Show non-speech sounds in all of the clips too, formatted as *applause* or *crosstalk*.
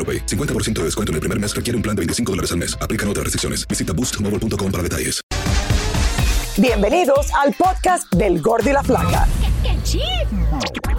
AroPay. 50% de descuento en el primer mes requiere un plan de 25 dólares al mes. Aplican otras restricciones. Visita boostmobile.com para detalles. Bienvenidos al podcast del Gordi y la Flaca.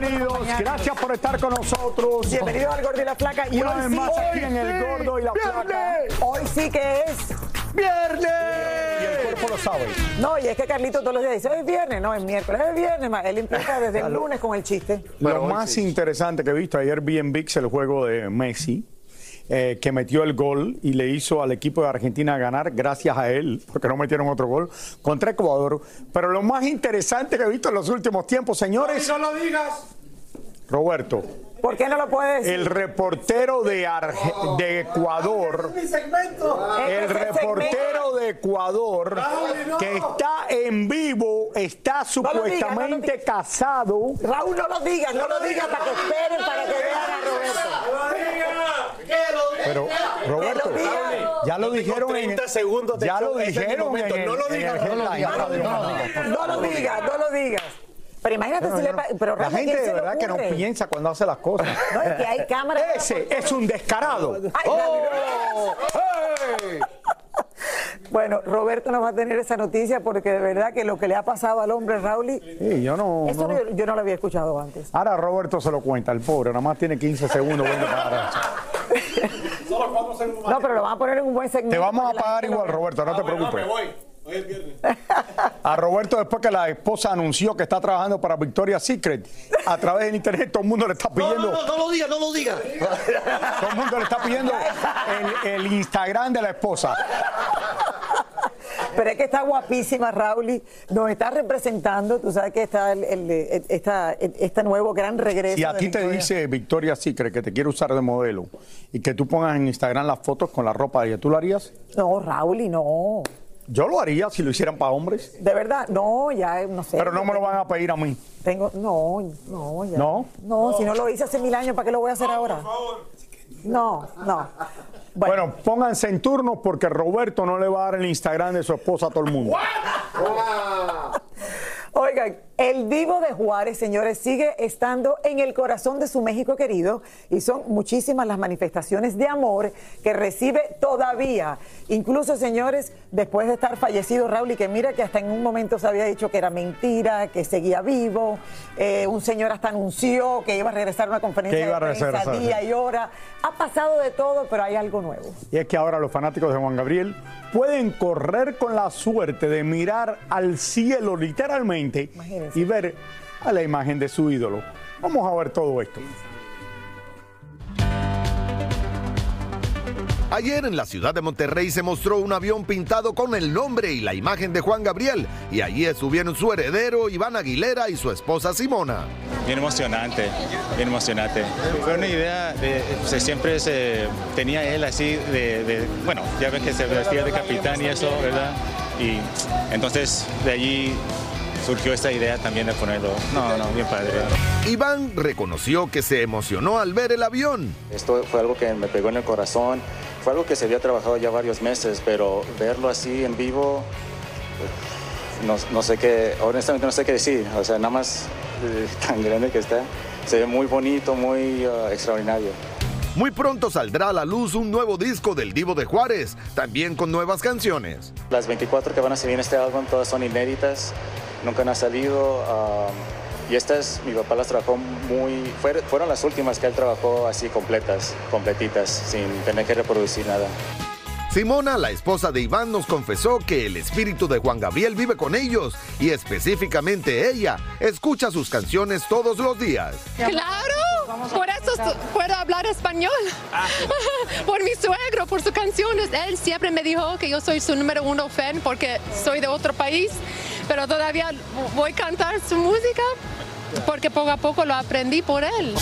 Bienvenidos. Gracias por estar con nosotros. Bienvenidos al Gordo y la Flaca. Y Una hoy vez sí, más aquí en el hoy Gordo y la sí, Flaca. Hoy sí que es ¡Viernes! Y el cuerpo lo sabe. No, y es que Carlito todos los días dice, hoy es viernes, no, es miércoles, es viernes, ma. él empieza desde el lunes con el chiste. Lo más interesante que he visto ayer vi en VIX el juego de Messi. Eh, que metió el gol y le hizo al equipo de Argentina ganar gracias a él, porque no metieron otro gol, contra Ecuador. Pero lo más interesante que he visto en los últimos tiempos, señores. No lo digas. Roberto, ¿Por qué no lo puedes decir? el reportero de, Arge- de Ecuador. Mi segmento. Este El es el reportero de Ecuador Raúl, no. que está en vivo, está supuestamente casado. Raúl, no lo digas, no lo digas para que esperen, para que vean a Roberto. Pero, Roberto, ya lo dijeron en 30 segundos de ya lo dijeron No lo digas, no lo digas, no lo digas. No no. Pero imagínate si le pero La Raúl, ¿a quién gente de verdad que no piensa cuando hace las cosas. No, es que hay cámaras. Ese es un descarado. Ay, Raúl. Bueno, Roberto nos va a tener esa noticia porque de verdad que lo que le ha pasado al hombre Raúl, Sí, yo no, eso no- yo no lo había escuchado antes. Ahora Roberto se lo cuenta, el pobre, nada más tiene 15 segundos. bueno, para- No, pero lo van a poner en un buen segmento. Te vamos a pagar igual. Roberto, no te preocupes. voy. Hoy es viernes. A Roberto, después que la esposa anunció que está trabajando para Victoria's Secret, a través del internet, todo el mundo le está pidiendo, no, no, no lo digas, no lo digas. todo el mundo le está pidiendo el, el Instagram de la esposa. Pero es que está guapísima, Raúl. Nos está representando. Tú sabes que está el, el- el- esta, este nuevo gran regreso. Si a ti te Victoria. dice Victoria's Secret que te quiere usar de modelo y que tú pongas en Instagram las fotos con la ropa de ella, ¿tú lo harías? No, Raúl, no. Yo lo haría si lo hicieran para hombres, De verdad, no, ya no sé. pero no me lo van a pedir a mí. Tengo, no, no, ya. ¿No? No, si no lo hice hace mil años, ¿para qué lo voy a hacer ahora? No, no. Bueno, pónganse en turno porque Roberto no le va a dar el Instagram de su esposa a todo el mundo. *laughs* Oigan, el Divo de Juárez, señores, sigue estando en el corazón de su México querido y son muchísimas las manifestaciones de amor que recibe todavía. Incluso, señores, después de estar fallecido Raúl, y que mira que hasta en un momento se había dicho que era mentira, que seguía vivo. Eh, un señor hasta anunció que iba a regresar a una conferencia Que iba a de prensa regresar, día y hora. Ha pasado de todo, pero hay algo nuevo. Y es que ahora los fanáticos de Juan Gabriel pueden correr con la suerte de mirar al cielo literalmente Imagínense. y ver a la imagen de su ídolo. Vamos a ver todo esto. Ayer en la ciudad de Monterrey se mostró un avión pintado con el nombre y la imagen de Juan Gabriel y allí subieron su heredero Iván Aguilera y su esposa Simona. Bien emocionante, bien emocionante. Fue una idea de, siempre se tenía él así de, de- bueno, ya ven que se vestía de capitán y eso, ¿verdad? Y entonces de allí surgió esta idea también de ponerlo. No, no, bien padre. Iván reconoció que se emocionó al ver el avión. Esto fue algo que me pegó en el corazón. Fue algo que se había trabajado ya varios meses, pero verlo así en vivo, no, no sé qué, honestamente no sé qué decir. O sea, nada más eh, *laughs* tan grande que está. Se ve muy bonito, muy uh, extraordinario. Muy pronto saldrá a la luz un nuevo disco del Divo de Juárez, también con nuevas canciones. Las 24 que van a salir en este álbum todas son inéditas, nunca han salido. um, y estas, mi papá las trabajó muy, fuer- fueron las últimas que él trabajó así completas, completitas, sin tener que reproducir nada. Simona, la esposa de Iván, nos confesó que el espíritu de Juan Gabriel vive con ellos y específicamente ella escucha sus canciones todos los días. Claro, por eso puedo hablar español. *laughs* por mi suegro, por sus canciones. Él siempre me dijo que yo soy su número uno fan porque soy de otro país, pero todavía voy a cantar su música porque poco a poco lo aprendí por él.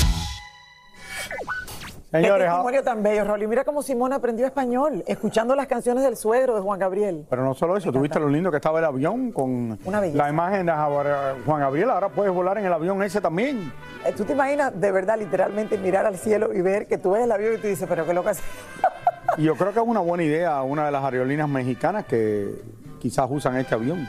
Señores, Qué testimonio tan bello, Raúl. Y mira cómo Simón aprendió español, escuchando las canciones del suegro de Juan Gabriel. Pero no solo eso, tuviste lo lindo que estaba el avión con la imagen de Juan Gabriel. Ahora puedes volar en el avión ese también. Eh, ¿Tú te imaginas de verdad, literalmente, mirar al cielo y ver que tú ves el avión y tú dices, pero qué loca es? Yo creo que es una buena idea una de las aerolíneas mexicanas que quizás usan este avión.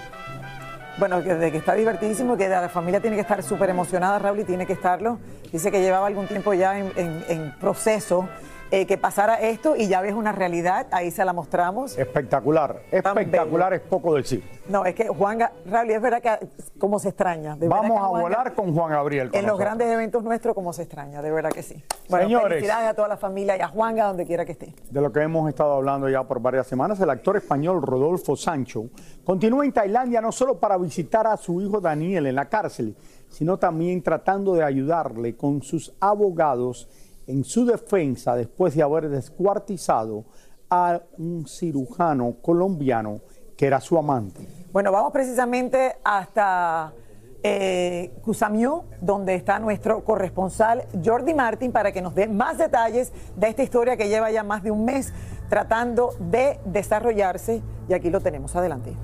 Bueno, de que está divertidísimo, que la familia tiene que estar súper emocionada, Raúl, y tiene que estarlo. Dice que llevaba algún tiempo ya en proceso eh, que pasara esto y ya ves una realidad, ahí se la mostramos. Espectacular, espectacular es poco decir. No, es que Juan, Ga- Raúl, es verdad que cómo se extraña. de Vamos a volar con Juan Gabriel. con En los grandes eventos nuestros, cómo se extraña, de verdad que sí. Bueno, Señores. felicidades a toda la familia y a Juanga donde quiera que esté. de lo que hemos estado hablando ya por varias semanas, el actor español Rodolfo Sancho continúa en Tailandia no solo para visitar a su hijo Daniel en la cárcel, sino también tratando de ayudarle con sus abogados en su defensa después de haber descuartizado a un cirujano colombiano que era su amante. Bueno, vamos precisamente hasta eh, donde está nuestro corresponsal Jordi Martín, para que nos dé más detalles de esta historia que lleva ya más de un mes tratando de desarrollarse. Y aquí lo tenemos. Adelante.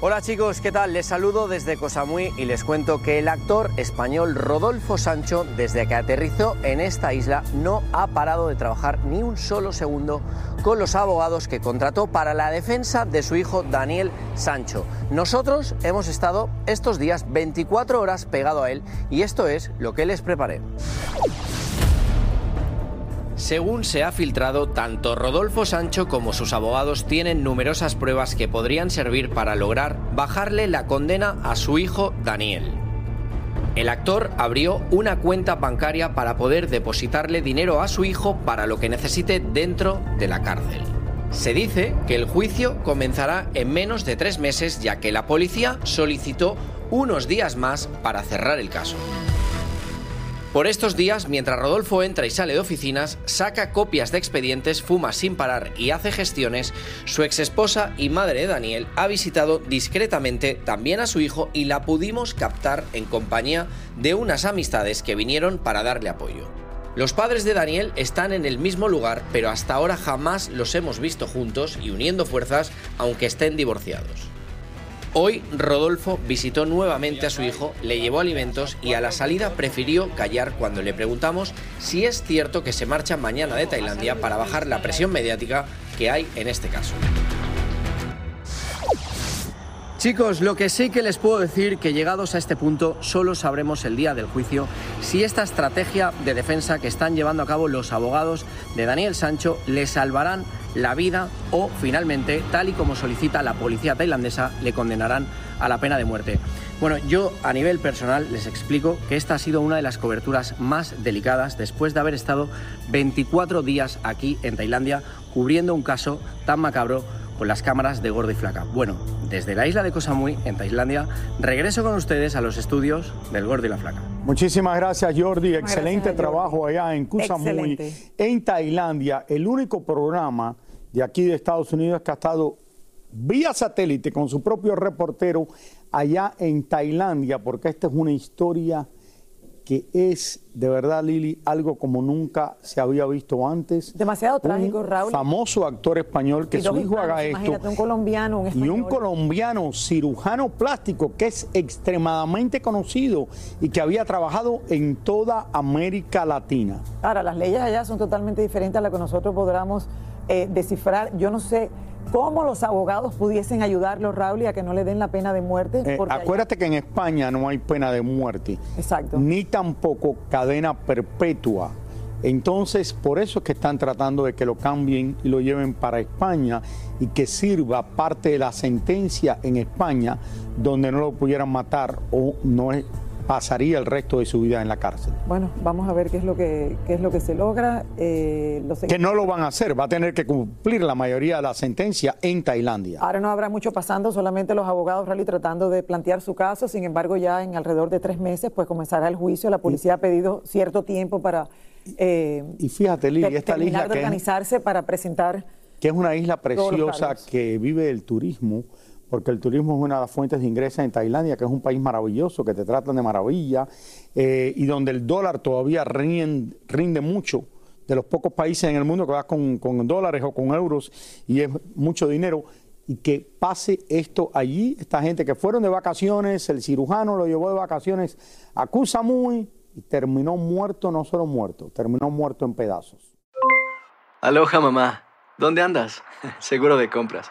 Hola chicos, ¿qué tal? Les saludo desde Cosamui y les cuento que el actor español Rodolfo Sancho, desde que aterrizó en esta isla, no ha parado de trabajar ni un solo segundo con los abogados que contrató para la defensa de su hijo Daniel Sancho. Nosotros hemos estado estos días 24 horas pegado a él y esto es lo que les preparé. Según se ha filtrado, tanto Rodolfo Sancho como sus abogados tienen numerosas pruebas que podrían servir para lograr bajarle la condena a su hijo Daniel. El actor abrió una cuenta bancaria para poder depositarle dinero a su hijo para lo que necesite dentro de la cárcel. Se dice que el juicio comenzará en menos de tres meses ya que la policía solicitó unos días más para cerrar el caso. Por estos días, mientras Rodolfo entra y sale de oficinas, saca copias de expedientes, fuma sin parar y hace gestiones, su exesposa y madre de Daniel ha visitado discretamente también a su hijo y la pudimos captar en compañía de unas amistades que vinieron para darle apoyo. Los padres de Daniel están en el mismo lugar, pero hasta ahora jamás los hemos visto juntos y uniendo fuerzas, aunque estén divorciados. Hoy Rodolfo visitó nuevamente a su hijo, le llevó alimentos y a la salida prefirió callar cuando le preguntamos si es cierto que se marcha mañana de Tailandia para bajar la presión mediática que hay en este caso. Chicos, lo que sí que les puedo decir que llegados a este punto solo sabremos el día del juicio si esta estrategia de defensa que están llevando a cabo los abogados de Daniel Sancho le salvarán la vida o finalmente, tal y como solicita la policía tailandesa, le condenarán a la pena de muerte. Bueno, yo a nivel personal les explico que esta ha sido una de las coberturas más delicadas después de haber estado 24 días aquí en Tailandia cubriendo un caso tan macabro con las cámaras de Gordo y Flaca. Bueno, desde la isla de Koh Samui, en Tailandia, regreso con ustedes a los estudios del Gordo y la Flaca. Muchísimas gracias, Jordi. Excelente gracias, Jordi. trabajo allá en Koh Samui, en Tailandia. El único programa de aquí de Estados Unidos que ha estado vía satélite con su propio reportero allá en Tailandia, porque esta es una historia que es de verdad, Lili, algo como nunca se había visto antes. Demasiado trágico, Raúl. Famoso actor español que Y su hijo hispanos, haga esto. Un colombiano, un Y español. un colombiano cirujano plástico que es extremadamente conocido y que había trabajado en toda América Latina. Ahora, las leyes allá son totalmente diferentes a las que nosotros podamos eh, descifrar. Yo no sé cómo los abogados pudiesen ayudarlo, Raúl, y a que no le den la pena de muerte. Eh, allá- acuérdate que en España no hay pena de muerte. Exacto. Ni tampoco cadena perpetua. Entonces, por eso es que están tratando de que lo cambien y lo lleven para España y que sirva parte de la sentencia en España donde no lo pudieran matar o no es- pasaría el resto de su vida en la cárcel. Bueno, vamos a ver qué es lo que, qué es lo que se logra. Eh, los- Que no lo van a hacer, va a tener que cumplir la mayoría de la sentencia en Tailandia. Ahora no habrá mucho pasando, solamente los abogados Rally tratando de plantear su caso. Sin embargo, ya en alrededor de tres meses, pues comenzará el juicio. La policía ha pedido cierto tiempo para eh, Y fíjate, Lili, esta isla de que es, organizarse para presentar. que es una isla preciosa que vive del turismo, porque el turismo es una de las fuentes de ingresos en Tailandia, que es un país maravilloso, que te tratan de maravilla, eh, y donde el dólar todavía rinde, mucho de los pocos países en el mundo que vas con, con dólares o con euros y es mucho dinero. Y que pase esto allí, esta gente que fueron de vacaciones, el cirujano lo llevó de vacaciones a Koh Samui y terminó muerto, no solo muerto, terminó muerto en pedazos. Aloha, mamá. ¿Dónde andas? *laughs* Seguro de compras.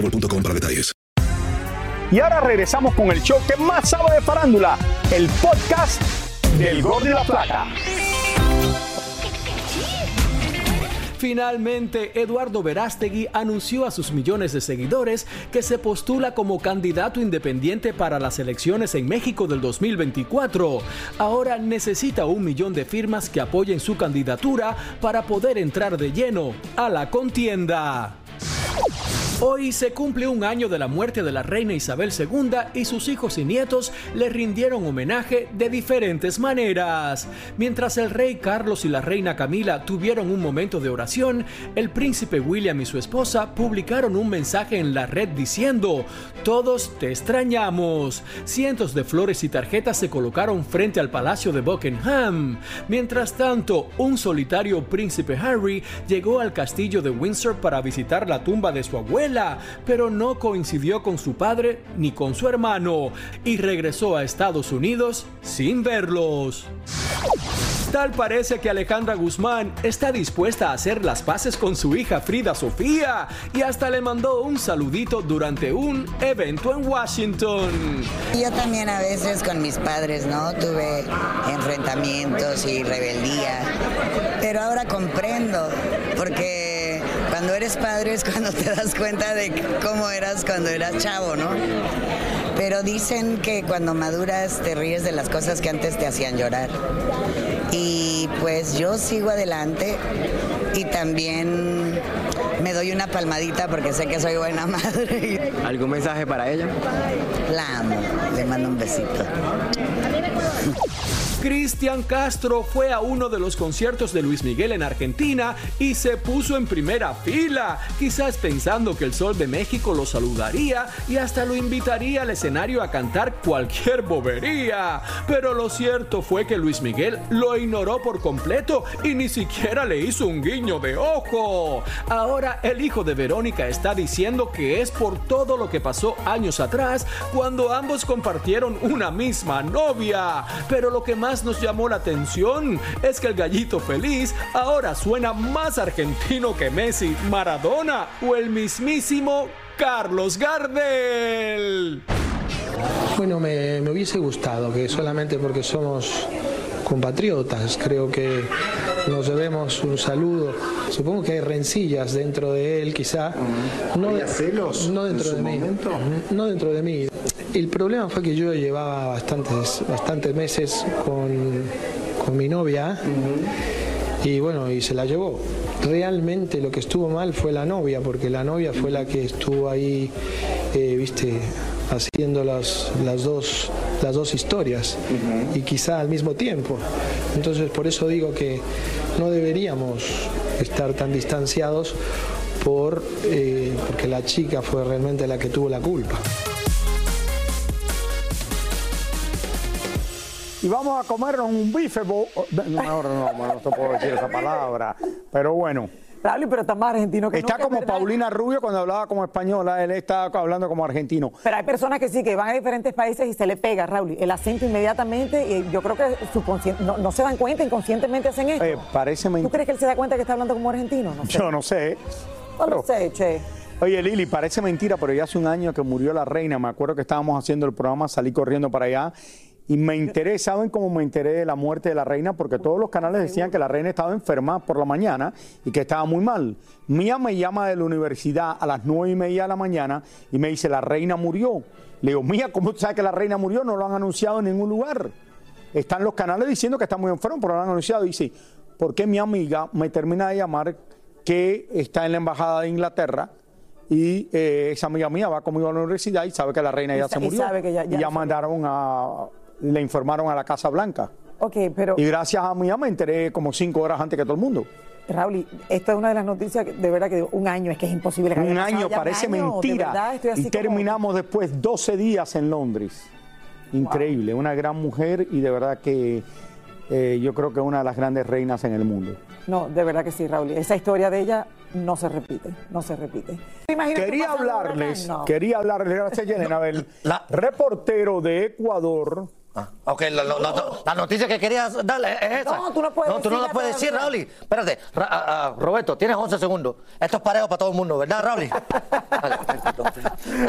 boostmobile.com para detalles. Y ahora regresamos con el show que más sabe de farándula, el podcast del Gol de la Plata. Finalmente, Eduardo Verástegui anunció a sus millones de seguidores que se postula como candidato independiente para las elecciones en México del 2024. Ahora necesita un millón de firmas que apoyen su candidatura para poder entrar de lleno a la contienda. Hoy se cumple un año de la muerte de la reina Isabel II y sus hijos y nietos le rindieron homenaje de diferentes maneras. Mientras el rey Carlos y la reina Camila tuvieron un momento de oración, el príncipe William y su esposa publicaron un mensaje en la red diciendo, Todos te extrañamos. Cientos de flores y tarjetas se colocaron frente al Palacio de Buckingham. Mientras tanto, un solitario príncipe Harry llegó al castillo de Windsor para visitar la tumba de su pero no coincidió con su padre ni con su hermano y regresó a Estados Unidos sin verlos. Tal parece que Alejandra Guzmán está dispuesta a hacer las paces con su hija Frida Sofía y hasta le mandó un saludito durante un evento en Washington. Yo también a veces con mis padres, ¿no? Tuve enfrentamientos y rebeldía, pero ahora comprendo, porque cuando eres padre es cuando te das cuenta de cómo eras cuando eras chavo, ¿no? Pero dicen que cuando maduras te ríes de las cosas que antes te hacían llorar. Y pues yo sigo adelante y también me doy una palmadita porque sé que soy buena *laughs* madre. ¿Algún mensaje para ella? La amo, le mando un besito. Cristian Castro fue a uno de los conciertos de Luis Miguel en Argentina y se puso en primera fila, quizás pensando que el Sol de México lo saludaría y hasta lo invitaría al escenario a cantar cualquier bobería. Pero lo cierto fue que Luis Miguel lo ignoró por completo y ni siquiera le hizo un guiño de ojo. Ahora el hijo de Verónica está diciendo que es por todo lo que pasó años atrás cuando ambos compartieron una misma novia. Pero lo que más nos llamó la atención es que el gallito feliz ahora suena más argentino que Messi, Maradona o el mismísimo Carlos Gardel. Bueno, me, me hubiese gustado que solamente porque somos compatriotas, creo que nos debemos un saludo. Supongo que hay rencillas dentro de él, quizá. No, ¿Había celos no en dentro su de mí. No dentro de mí. El problema fue que yo llevaba bastantes, bastantes meses con, con mi novia y bueno, y se la llevó. Realmente lo que estuvo mal fue la novia, porque la novia fue la que estuvo ahí, eh, viste, haciendo las, las, dos, las dos historias y quizá al mismo tiempo. Entonces por eso digo que no deberíamos estar tan distanciados por, eh, porque la chica fue realmente la que tuvo la culpa. Y vamos a comernos un bife. bo- No, no, no, no, puedo decir esa palabra. Pero bueno. Raúl, pero está más argentino que Está nunca, como ¿verdad? Paulina Rubio cuando hablaba como española, él está hablando como argentino. Pero hay personas que sí, que van a diferentes países y se le pega, Raúl, el acento inmediatamente. Y yo creo que subconscien- no, no se dan cuenta, inconscientemente hacen esto. Eh, parece ¿Tú crees que él se da cuenta que está hablando como argentino? No sé. Yo no sé. No lo sé, che. Oye, Lili, parece mentira, pero ya hace un año que murió la reina. Me acuerdo que estábamos haciendo el programa, salí corriendo para allá. Y me enteré, ¿saben cómo me enteré de la muerte de la reina? Porque todos los canales decían que la reina estaba enferma por la mañana y que estaba muy mal. Mía me llama de la universidad a las nueve y media de la mañana y me dice, la reina murió. Le digo, Mía, ¿cómo tú sabes que la reina murió? No lo han anunciado en ningún lugar. Están los canales diciendo que está muy enfermo, pero no lo han anunciado. Dice, ¿por qué mi amiga me termina de llamar que está en la embajada de Inglaterra? Y eh, esa amiga mía va conmigo a la universidad y sabe que la reina Y ya se y murió. sabe que ya- ya y mandaron a. Le informaron a la Casa Blanca. Ok, pero Y gracias a mí me enteré como cinco horas antes que todo el mundo. Raúl, esto es una de las noticias que de verdad que un año es que es imposible. que Un año ya parece año, de mentira. verdad, estoy así y como- terminamos después 12 días en Londres. Increíble, una gran mujer y de verdad que eh, yo creo que una de las grandes reinas en el mundo. No, de verdad que sí, Raúl. Esa historia de ella no se repite, no se repite. ¿Te imaginas tú Quería un hablarles? No. quería hablarles, gracias Yelena, del *laughs* reportero de Ecuador. Ok, la, la- la- la noticia que querías darle es esa. No, tú no puedes No, tú no la puedes decir. Raúl. Espérate, Ra- ah, ah, Roberto, tienes 11 segundos. Esto es parejo para todo el mundo, ¿verdad, Raúl? *laughs*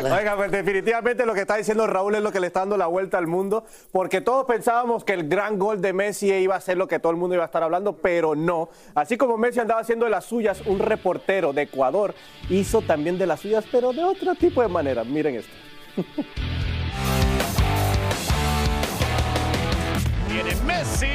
Oiga, pues definitivamente lo que está diciendo Raúl es lo que le está dando la vuelta al mundo, porque todos pensábamos que el gran gol de Messi iba a ser lo que todo el mundo iba a estar hablando, pero no. Así como Messi andaba haciendo de las suyas, un reportero de Ecuador hizo también de las suyas, pero de otro tipo de manera. Miren esto. *laughs* Viene Messi.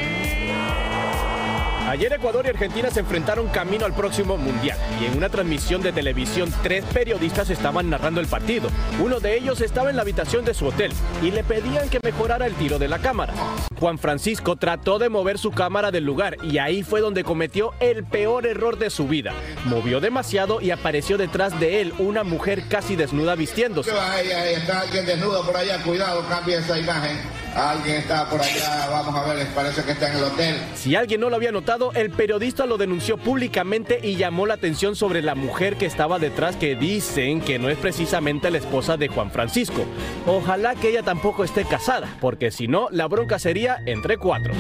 Ayer Ecuador y Argentina se enfrentaron camino al próximo Mundial y en una transmisión de televisión tres periodistas estaban narrando el partido. Uno de ellos estaba en la habitación de su hotel y le pedían que mejorara el tiro de la cámara. Juan Francisco trató de mover su cámara del lugar y ahí fue donde cometió el peor error de su vida. Movió demasiado y apareció detrás de él una mujer casi desnuda vistiéndose. Ahí, ahí está alguien desnudo por allá, cuidado, cambia esa imagen. Alguien por allá, vamos a ver, parece que está en el hotel. Si alguien no lo había notado, el periodista lo denunció públicamente y llamó la atención sobre la mujer que estaba detrás que dicen que no es precisamente la esposa de Juan Francisco. Ojalá que ella tampoco esté casada, porque si no, la bronca sería entre cuatro.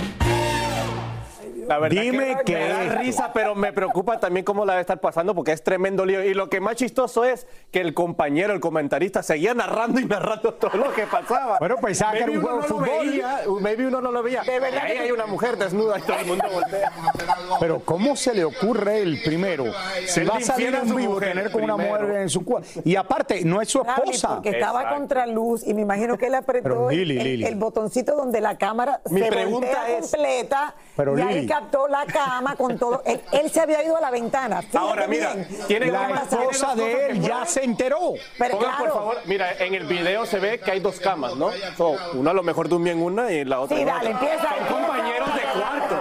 La verdad Dime que, que me da risa, pero me preocupa también cómo la debe estar pasando porque es tremendo lío. Y lo que más chistoso es que el compañero, el comentarista, seguía narrando y narrando todo lo que pasaba. Bueno, pensaba que era un juego de fútbol. veía, maybe uno no lo veía. De verdad Ahí que- hay una mujer desnuda y todo el mundo voltea. Pero ¿cómo se le ocurre él primero? Él va a salir en vivo, mujer tener con una mujer en su cuarto. Y aparte, no es su esposa. porque estaba contra luz y me imagino que él apretó Lili, el, Lili. el botoncito donde la cámara Mi se pregunta es- completa Pero, y ahí Lili. Captó la cama con todo. Él, él se había ido a la ventana. Fíjate Ahora, mira, bien. tiene La esposa de él ya se enteró. Pero Pongan, por claro. favor, mira, en el video se ve que hay dos camas, ¿no? So, una a lo mejor durmió en una y la otra Sí, en dale, otra. empieza, Son compañeros de cuarto.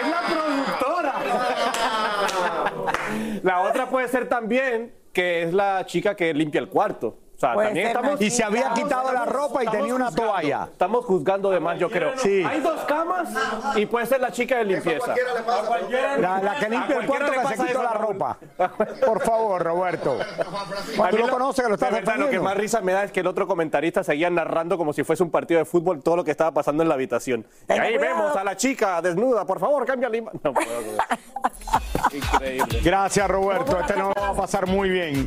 Es la productora. *laughs* la otra puede ser también que es la chica que limpia el cuarto. O sea, Puede también ser estamos... Y se había quitado la ropa y tenía una juzgando. toalla. Estamos juzgando de más, yo creo. Sí. Hay dos camas y puede ser la chica de limpieza. La, la que limpia el cuarto le que se quitó la ropa. *laughs* Por favor, Roberto. A Tú mí lo conoces que lo estás de verdad, Lo que más risa me da es que el otro comentarista seguía narrando como si fuese un partido de fútbol todo lo que estaba pasando en la habitación. Y ahí vemos a la chica desnuda. Por favor, cambia la imagen. No puedo creer. *laughs* Increíble. Gracias, Roberto. Este no va a pasar muy bien.